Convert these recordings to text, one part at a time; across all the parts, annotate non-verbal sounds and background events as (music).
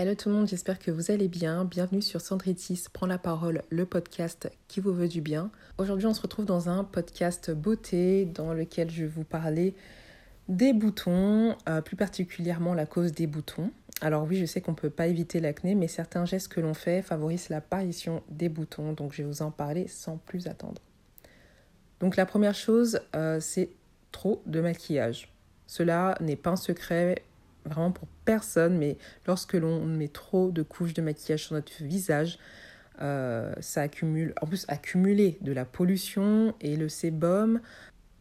Hello tout le monde, j'espère que vous allez bien. Bienvenue sur Sandritis Prends la parole, le podcast qui vous veut du bien. Aujourd'hui, on se retrouve dans un podcast beauté dans lequel je vais vous parler des boutons, euh, plus particulièrement la cause des boutons. Alors oui, je sais qu'on ne peut pas éviter l'acné, mais certains gestes que l'on fait favorisent l'apparition des boutons, donc je vais vous en parler sans plus attendre. Donc la première chose, euh, c'est trop de maquillage. Cela n'est pas un secret vraiment pour personne, mais lorsque l'on met trop de couches de maquillage sur notre visage, euh, ça accumule, en plus accumuler de la pollution et le sébum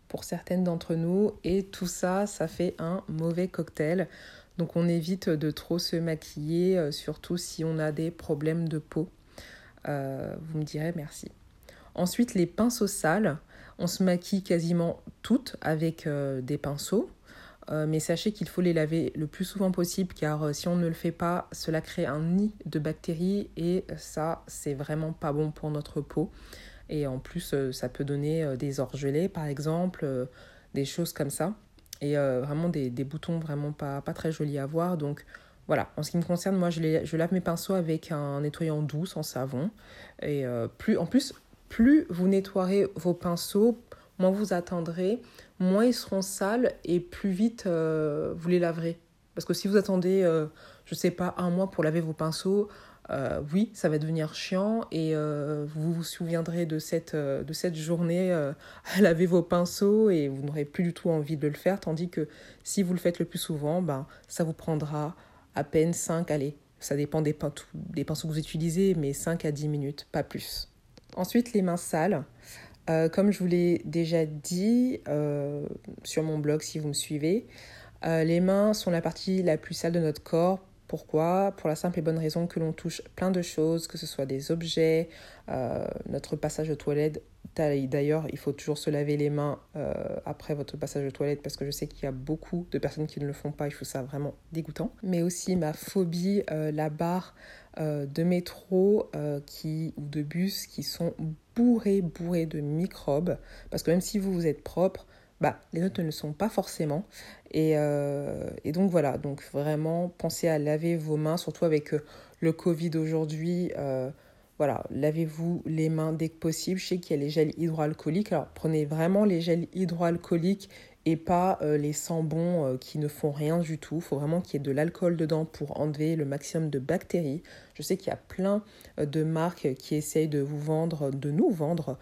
pour certaines d'entre nous, et tout ça, ça fait un mauvais cocktail. Donc on évite de trop se maquiller, euh, surtout si on a des problèmes de peau. Euh, vous me direz merci. Ensuite, les pinceaux sales. On se maquille quasiment toutes avec des pinceaux. Euh, mais sachez qu'il faut les laver le plus souvent possible car euh, si on ne le fait pas, cela crée un nid de bactéries et ça, c'est vraiment pas bon pour notre peau. Et en plus, euh, ça peut donner des orgelets par exemple, des choses comme ça. Et vraiment des, boutons vraiment pas, pas très jolis à voir. Donc voilà, en ce qui me concerne, moi je, lave mes pinceaux avec un nettoyant doux sans savon. Et plus, en plus, plus vous nettoierez vos pinceaux, moins vous attendrez, moins ils seront sales et plus vite euh, vous les laverez. Parce que si vous attendez, euh, je sais pas, un mois pour laver vos pinceaux, euh, oui, ça va devenir chiant et vous vous souviendrez de cette, de cette journée à (laughs) laver vos pinceaux et vous n'aurez plus du tout envie de le faire. Tandis que si vous le faites le plus souvent, ben, ça vous prendra à peine 5, allez, ça dépend des, des pinceaux que vous utilisez, mais 5 à 10 minutes, pas plus. Ensuite, les mains sales. Euh, comme je vous l'ai déjà dit euh, sur mon blog si vous me suivez, euh, les mains sont la partie la plus sale de notre corps. Pourquoi? Pour la simple et bonne raison que l'on touche plein de choses, que ce soit des objets, notre passage aux toilettes. D'ailleurs, il faut toujours se laver les mains après votre passage aux toilettes parce que je sais qu'il y a beaucoup de personnes qui ne le font pas je trouve ça vraiment dégoûtant. Mais aussi ma phobie, la barre de métro qui, ou de bus qui sont bourré, bourré de microbes. Parce que même si vous, vous êtes propre, bah, les notes ne le sont pas forcément. Et, euh, et, donc voilà, donc vraiment, pensez à laver vos mains, surtout avec euh, le Covid aujourd'hui. Euh, voilà, lavez-vous les mains dès que possible. Je sais qu'il y a les gels hydroalcooliques. Alors prenez vraiment les gels hydroalcooliques et pas euh, les sambons euh, qui ne font rien du tout. Il faut vraiment qu'il y ait de l'alcool dedans pour enlever le maximum de bactéries. Je sais qu'il y a plein euh, de marques qui essayent de vous vendre, de nous vendre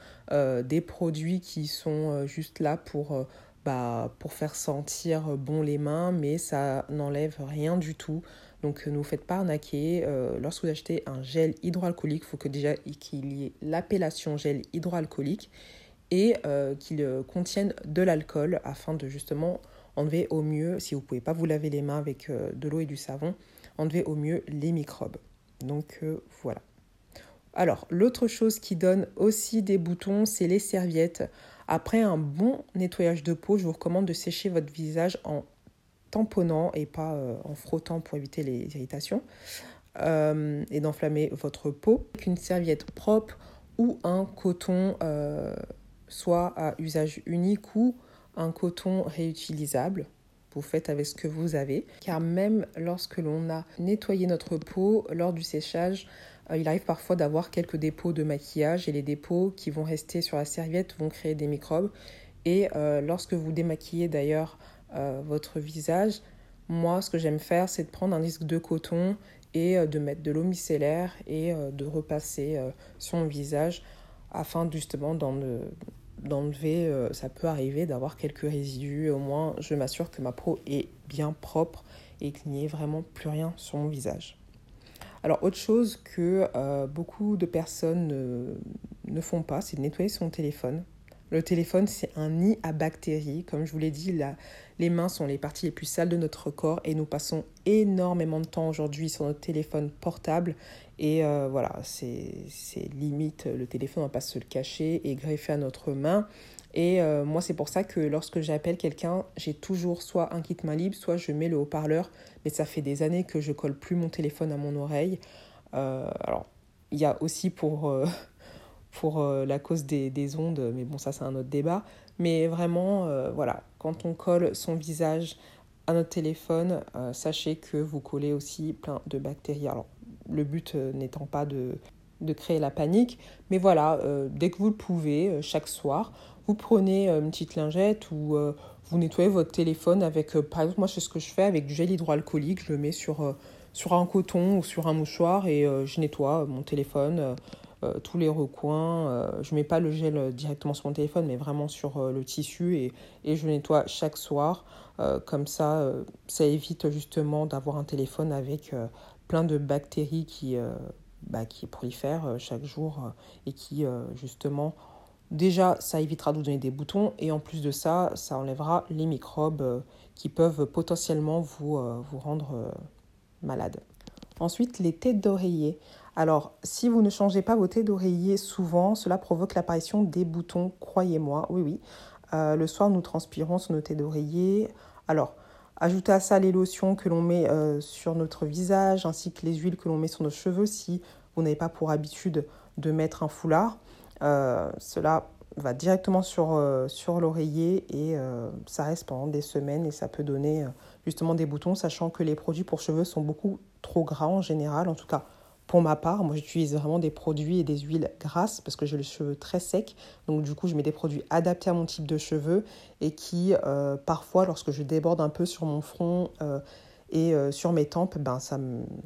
des produits qui sont juste là pour, bah, pour faire sentir bon les mains, mais ça n'enlève rien du tout. Donc ne vous faites pas arnaquer. lorsque vous achetez un gel hydroalcoolique, il faut que déjà qu'il y ait l'appellation gel hydroalcoolique et euh, qu'ils euh, contiennent de l'alcool afin de justement enlever au mieux, si vous ne pouvez pas vous laver les mains avec euh, de l'eau et du savon, enlever au mieux les microbes. Donc voilà. Alors, l'autre chose qui donne aussi des boutons, c'est les serviettes. Après un bon nettoyage de peau, je vous recommande de sécher votre visage en tamponnant et pas en frottant pour éviter les irritations et d'enflammer votre peau. Avec une serviette propre ou un coton soit à usage unique ou un coton réutilisable. Vous faites avec ce que vous avez, car même lorsque l'on a nettoyé notre peau lors du séchage, euh, il arrive parfois d'avoir quelques dépôts de maquillage et les dépôts qui vont rester sur la serviette vont créer des microbes. Et euh, lorsque vous démaquillez d'ailleurs euh, votre visage, moi ce que j'aime faire c'est de prendre un disque de coton et de mettre de l'eau micellaire et de repasser sur mon visage afin justement d'enlever, euh, ça peut arriver d'avoir quelques résidus. Au moins, je m'assure que ma peau est bien propre et qu'il n'y ait vraiment plus rien sur mon visage. Alors, autre chose que euh, beaucoup de personnes ne font pas, c'est de nettoyer son téléphone. Le téléphone, c'est un nid à bactéries. Comme je vous l'ai dit, les mains sont les parties les plus sales de notre corps et nous passons énormément de temps aujourd'hui sur notre téléphone portable. Et euh, voilà, c'est limite, le téléphone, on va pas se le cacher et greffer à notre main. Et euh, moi, c'est pour ça que lorsque j'appelle quelqu'un, j'ai toujours soit un kit main libre, soit je mets le haut-parleur. Mais ça fait des années que je colle plus mon téléphone à mon oreille. Euh, alors, il y a aussi pour pour euh, la cause des, des, ondes, mais bon, ça c'est un autre débat. Mais vraiment, euh, voilà, quand on colle son visage à notre téléphone, sachez que vous collez aussi plein de bactéries. Alors, le but n'étant pas de, de, créer la panique, mais voilà, dès que vous le pouvez, chaque soir, vous prenez une petite lingette ou vous nettoyez votre téléphone avec, par exemple, moi c'est ce que je fais avec du gel hydroalcoolique, je le mets sur, sur un coton ou sur un mouchoir et je nettoie mon téléphone euh, tous les recoins. Euh, je ne mets pas le gel directement sur mon téléphone, mais vraiment sur euh, le tissu et, je nettoie chaque soir. comme ça, ça évite justement d'avoir un téléphone avec plein de bactéries qui, bah, prolifèrent chaque jour et qui justement Déjà, ça évitera de vous donner des boutons et en plus de ça, ça enlèvera les microbes qui peuvent potentiellement vous, vous rendre malade. Ensuite, les têtes d'oreiller. Alors, si vous ne changez pas vos têtes d'oreiller souvent, cela provoque l'apparition des boutons, croyez-moi, oui, oui. Euh, le soir, nous transpirons sur nos têtes d'oreiller. Alors, ajoutez à ça les lotions que l'on met euh, sur notre visage, ainsi que les huiles que l'on met sur nos cheveux si vous n'avez pas pour habitude de mettre un foulard. Euh, cela va directement sur, sur l'oreiller et ça reste pendant des semaines et ça peut donner justement des boutons, sachant que les produits pour cheveux sont beaucoup trop gras en général, en tout cas pour ma part, moi j'utilise vraiment des produits et des huiles grasses parce que j'ai les cheveux très secs. Donc du coup, je mets des produits adaptés à mon type de cheveux et qui euh, parfois, lorsque je déborde un peu sur mon front euh, et euh, sur mes tempes, ben ça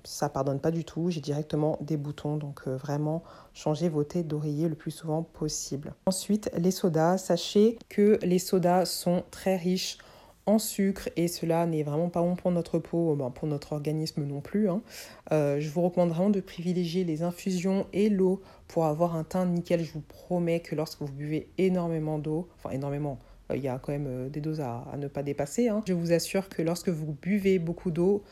ça pardonne pas du tout. J'ai directement des boutons. Donc vraiment, changez vos têtes d'oreiller le plus souvent possible. Ensuite, les sodas. Sachez que les sodas sont très riches en sucre et cela n'est vraiment pas bon pour notre peau, ben, pour notre organisme non plus. Hein. Euh, je vous recommande vraiment de privilégier les infusions et l'eau pour avoir un teint nickel. Je vous promets que lorsque vous buvez énormément d'eau, enfin énormément, euh, il y a quand même euh, des doses à, ne pas dépasser. Hein. Je vous assure que lorsque vous buvez beaucoup d'eau,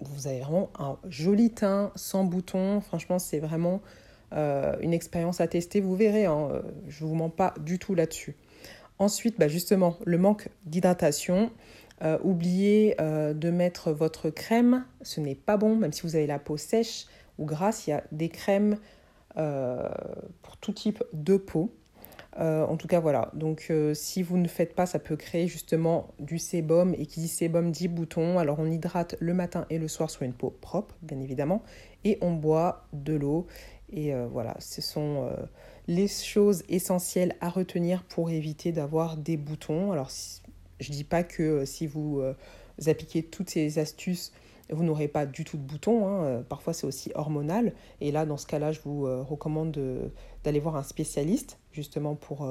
vous avez vraiment un joli teint sans boutons. Franchement, c'est vraiment une expérience à tester. Vous verrez, hein, je ne vous mens pas du tout là-dessus. Ensuite, bah, justement, le manque d'hydratation. Euh, oubliez euh, de mettre votre crème, ce n'est pas bon, même si vous avez la peau sèche ou grasse, il y a des crèmes euh, pour tout type de peau. en tout cas, voilà. Donc, si vous ne faites pas, ça peut créer justement du sébum. Et qui dit sébum dit bouton. Alors, on hydrate le matin et le soir sur une peau propre, bien évidemment. Et on boit de l'eau. Et voilà, ce sont les choses essentielles à retenir pour éviter d'avoir des boutons. Alors, je ne dis pas que euh, si vous, euh, appliquez toutes ces astuces, vous n'aurez pas du tout de boutons. Hein. Euh, parfois, c'est aussi hormonal. Et là, dans ce cas-là, je vous recommande d'aller voir un spécialiste, justement pour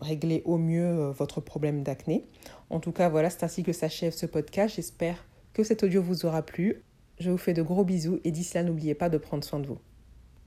régler au mieux votre problème d'acné. En tout cas, voilà, c'est ainsi que s'achève ce podcast. J'espère que cet audio vous aura plu. Je vous fais de gros bisous et d'ici là, n'oubliez pas de prendre soin de vous.